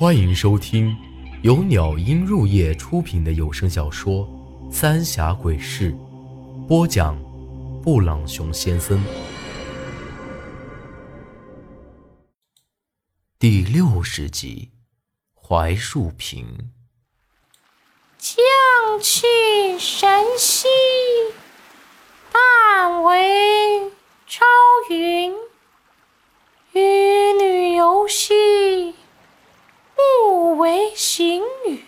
欢迎收听由鸟音入夜出品的有声小说《三峡鬼事》，播讲：布朗熊先生。第六十集，槐树坪。将气神兮，但为朝云；与女游兮，不为行女。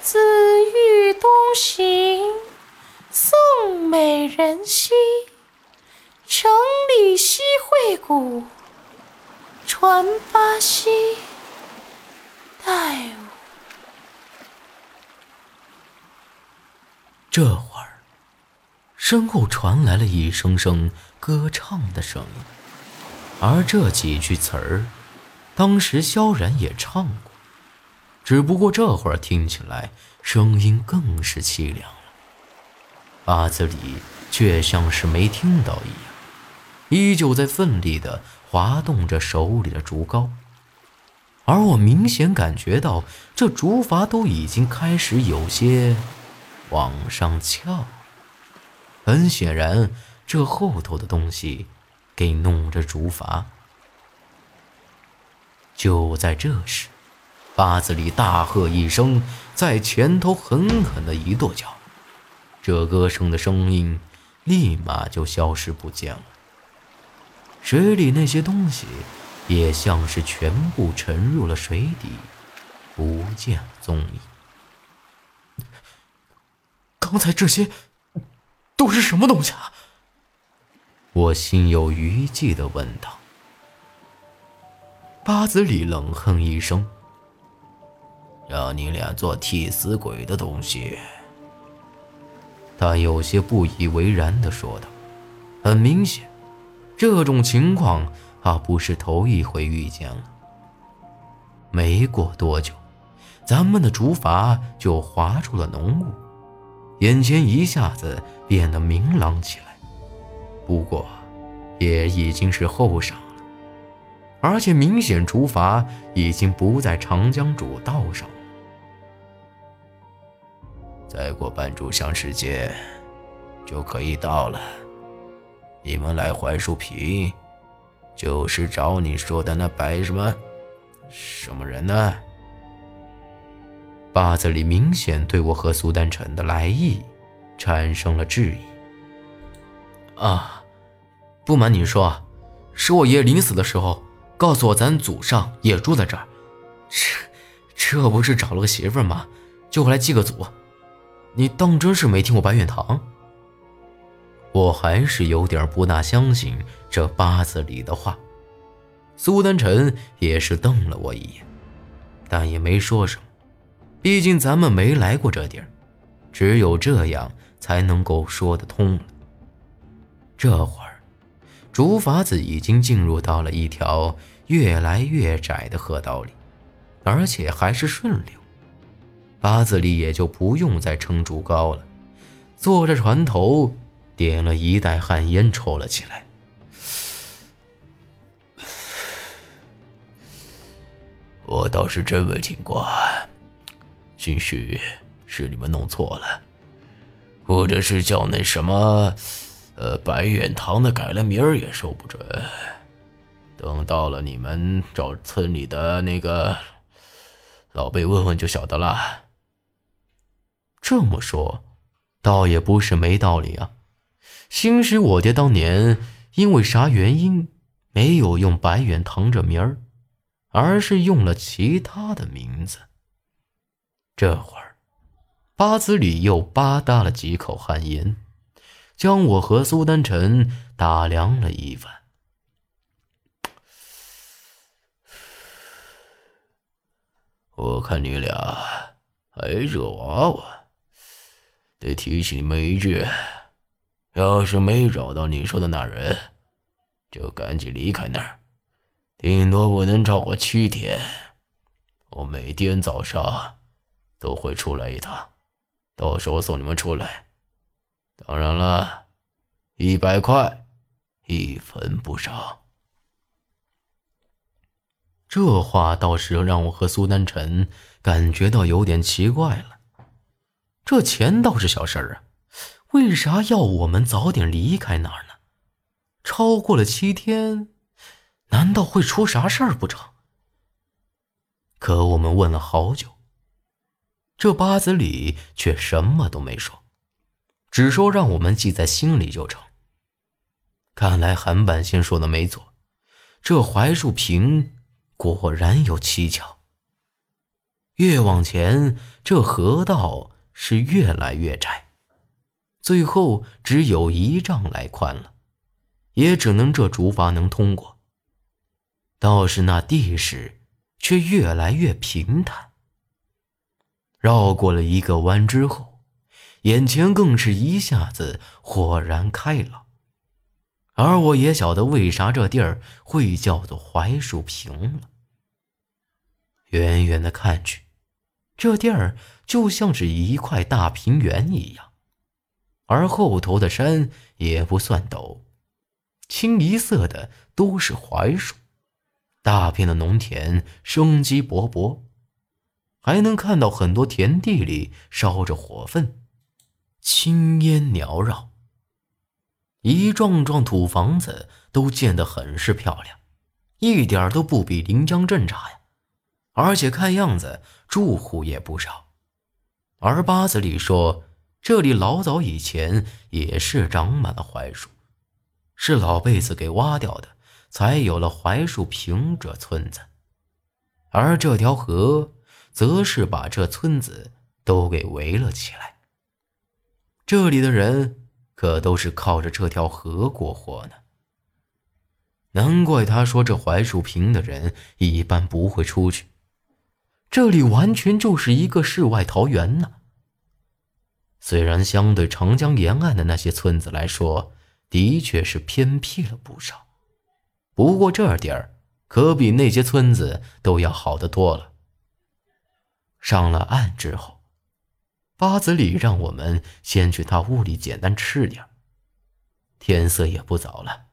自豫东行，送西。城里西会谷，传八兮，待吾。这会儿，身后传来了一声声歌唱的声音，而这几句词儿，当时萧然也唱过，只不过这会儿听起来声音更是凄凉了。八字里却像是没听到一样，依旧在奋力地滑动着手里的竹篙，而我明显感觉到这竹筏都已经开始有些……往上翘，很显然，这后头的东西给弄着竹筏。就在这时，八子里大喝一声，在前头狠狠的一跺脚，这歌声的声音立马就消失不见了。水里那些东西也像是全部沉入了水底，不见踪影。刚才这些都是什么东西啊？我心有余悸的问道。八子里冷哼一声：“让你俩做替死鬼的东西。”他有些不以为然的说道。很明显，这种情况他不是头一回遇见了。没过多久，咱们的竹筏就划出了浓雾。眼前一下子变得明朗起来，不过，也已经是后晌了，而且明显竹筏已经不在长江主道上了。再过半炷香时间，就可以到了。你们来槐树坪，就是找你说的那白什么什么人呢？八字里明显对我和苏丹晨的来意产生了质疑。啊，不瞒你说，是我爷临死的时候告诉我，咱祖上也住在这儿。这这不是找了个媳妇吗？就回来祭个祖。你当真是没听过白远堂？我还是有点不大相信这八字里的话。苏丹晨也是瞪了我一眼，但也没说什么。毕竟咱们没来过这地儿，只有这样才能够说得通。这会儿，竹筏子已经进入到了一条越来越窄的河道里，而且还是顺流。八子里也就不用再撑竹篙了，坐着船头，点了一袋旱烟抽了起来。我倒是真没听过。兴许是你们弄错了，或者是叫那什么，呃，白远堂的改了名儿也说不准。等到了你们找村里的那个老辈问问就晓得了。这么说，倒也不是没道理啊。兴许我爹当年因为啥原因没有用白远堂这名儿，而是用了其他的名字。这会儿，八子里又吧嗒了几口旱烟，将我和苏丹晨打量了一番。我看你俩还热娃娃，得提醒你们一句：要是没找到你说的那人，就赶紧离开那儿，顶多不能超过七天。我每天早上。都会出来一趟，到时候送你们出来。当然了，一百块，一分不少。这话倒是让我和苏丹晨感觉到有点奇怪了。这钱倒是小事儿啊，为啥要我们早点离开那儿呢？超过了七天，难道会出啥事儿不成？可我们问了好久，这八子里却什么都没说，只说让我们记在心里就成。看来韩半仙说的没错，这槐树坪。果然有蹊跷。越往前，这河道是越来越窄，最后只有一丈来宽了，也只能这竹筏能通过。倒是那地势却越来越平坦。绕过了一个弯之后，眼前更是一下子豁然开朗。而我也晓得为啥这地儿会叫做槐树坪了。远远的看去，这地儿就像是一块大平原一样，而后头的山也不算陡，清一色的都是槐树，大片的农田生机勃勃，还能看到很多田地里烧着火粪，青烟缭绕。一幢幢土房子都建得很是漂亮，一点都不比临江镇差呀。而且看样子住户也不少。而八子里说，这里老早以前也是长满了槐树，是老辈子给挖掉的，才有了槐树坪这村子。而这条河，则是把这村子都给围了起来。这里的人。可都是靠着这条河过活呢。难怪他说这槐树坪的人一般不会出去，这里完全就是一个世外桃源呢。虽然相对长江沿岸的那些村子来说，的确是偏僻了不少，不过这地儿可比那些村子都要好得多了。上了岸之后。八子里让我们先去他屋里简单吃点天色也不早了，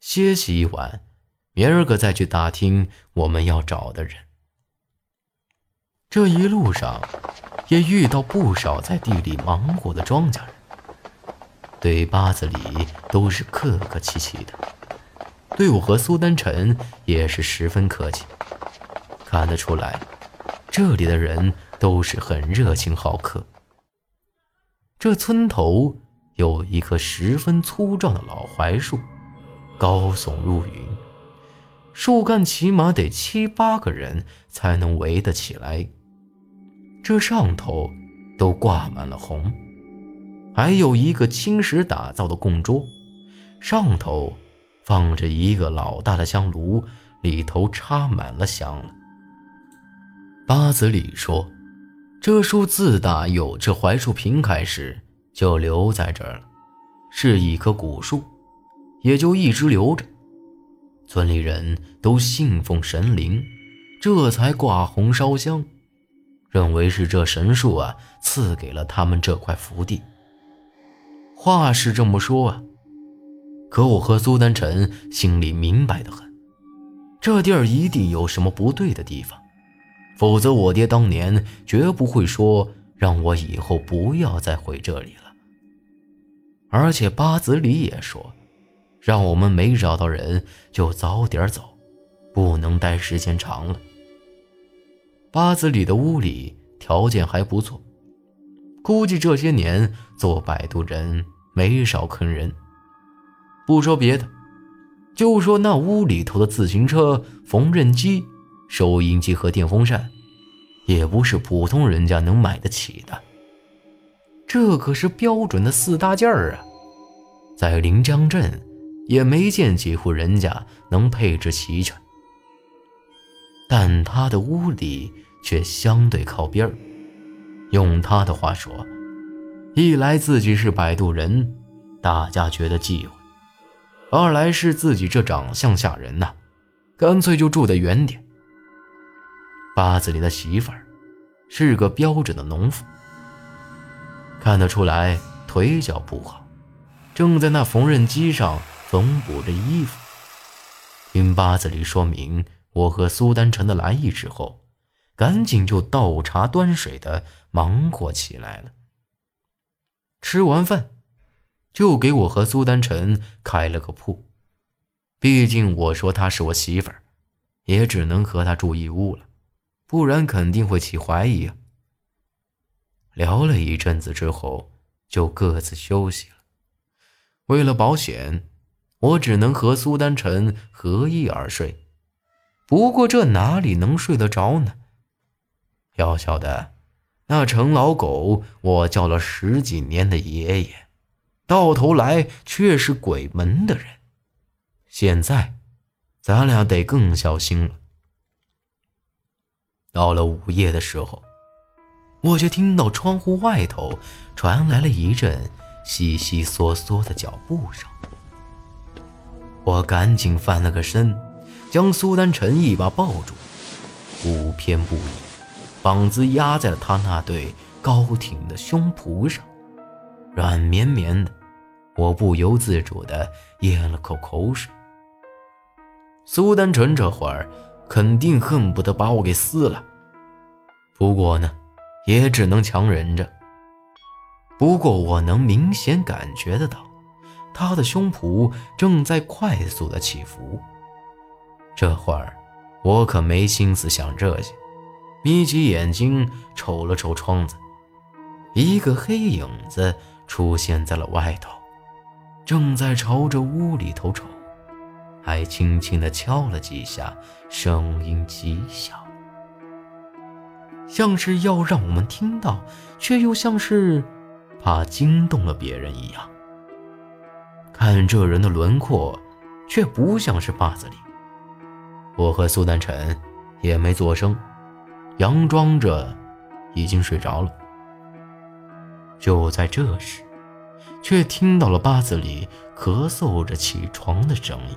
歇息一晚，明儿个再去打听我们要找的人。这一路上，也遇到不少在地里忙活的庄稼人，对八子里都是客客气气的，对我和苏丹晨也是十分客气。看得出来，这里的人都是很热情好客。这村头有一棵十分粗壮的老槐树，高耸入云，树干起码得七八个人才能围得起来。这上头都挂满了红，还有一个青石打造的供桌，上头放着一个老大的香炉，里头插满了香了。八子里说。这树自打有这槐树坪开始，就留在这儿了，是一棵古树，也就一直留着。村里人都信奉神灵，这才挂红烧香，认为是这神树啊赐给了他们这块福地。话是这么说啊，可我和苏丹晨心里明白的很，这地儿一定有什么不对的地方。否则，我爹当年绝不会说让我以后不要再回这里了。而且八子里也说，让我们没找到人就早点走，不能待时间长了。八子里的屋里条件还不错，估计这些年做摆渡人没少坑人。不说别的，就说那屋里头的自行车、缝纫机。收音机和电风扇，也不是普通人家能买得起的。这可是标准的四大件儿啊，在临江镇也没见几户人家能配置齐全。但他的屋里却相对靠边儿。用他的话说，一来自己是摆渡人，大家觉得忌讳；二来是自己这长相吓人呐，干脆就住得远点。八子里的媳妇儿是个标准的农妇，看得出来腿脚不好，正在那缝纫机上缝补着衣服。听八子里说明，我和苏丹臣的来意之后，赶紧就倒茶端水的忙活起来了。吃完饭，就给我和苏丹臣开了个铺。毕竟我说她是我媳妇儿，也只能和她住一屋了，不然肯定会起怀疑啊。聊了一阵子之后，就各自休息了。为了保险，我只能和苏丹臣合衣而睡。不过这哪里能睡得着呢？要晓得，那程老狗，我叫了十几年的爷爷，到头来却是鬼门的人。现在，咱俩得更小心了。到了午夜的时候，我就听到窗户外头传来了一阵悉悉嗦嗦的脚步声。我赶紧翻了个身。将苏丹臣一把抱住，不偏不倚，膀子压在了他那对高挺的胸脯上，软绵绵的，我不由自主的咽了口口水。苏丹臣这会儿肯定恨不得把我给撕了，不过呢，也只能强忍着。不过我能明显感觉得到，他的胸脯正在快速的起伏。这会儿，我可没心思想这些，眯起眼睛瞅了瞅窗子，一个黑影子出现在了外头，正在朝着屋里头瞅，还轻轻地敲了几下，声音极小，像是要让我们听到，却又像是怕惊动了别人一样。看这人的轮廓，却不像是坝子里。我和苏丹臣也没作声，佯装着已经睡着了。就在这时，却听到了八子里咳嗽着起床的声音，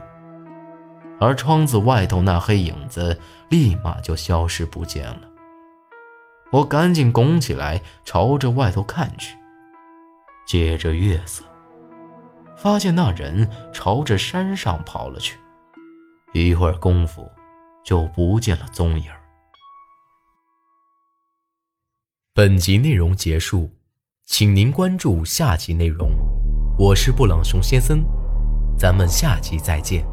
而窗子外头那黑影子立马就消失不见了。我赶紧拱起来，朝着外头看去，借着月色，发现那人朝着山上跑了去。一会儿功夫，就不见了踪影。本集内容结束，请您关注下集内容。我是布朗熊先生，咱们下集再见。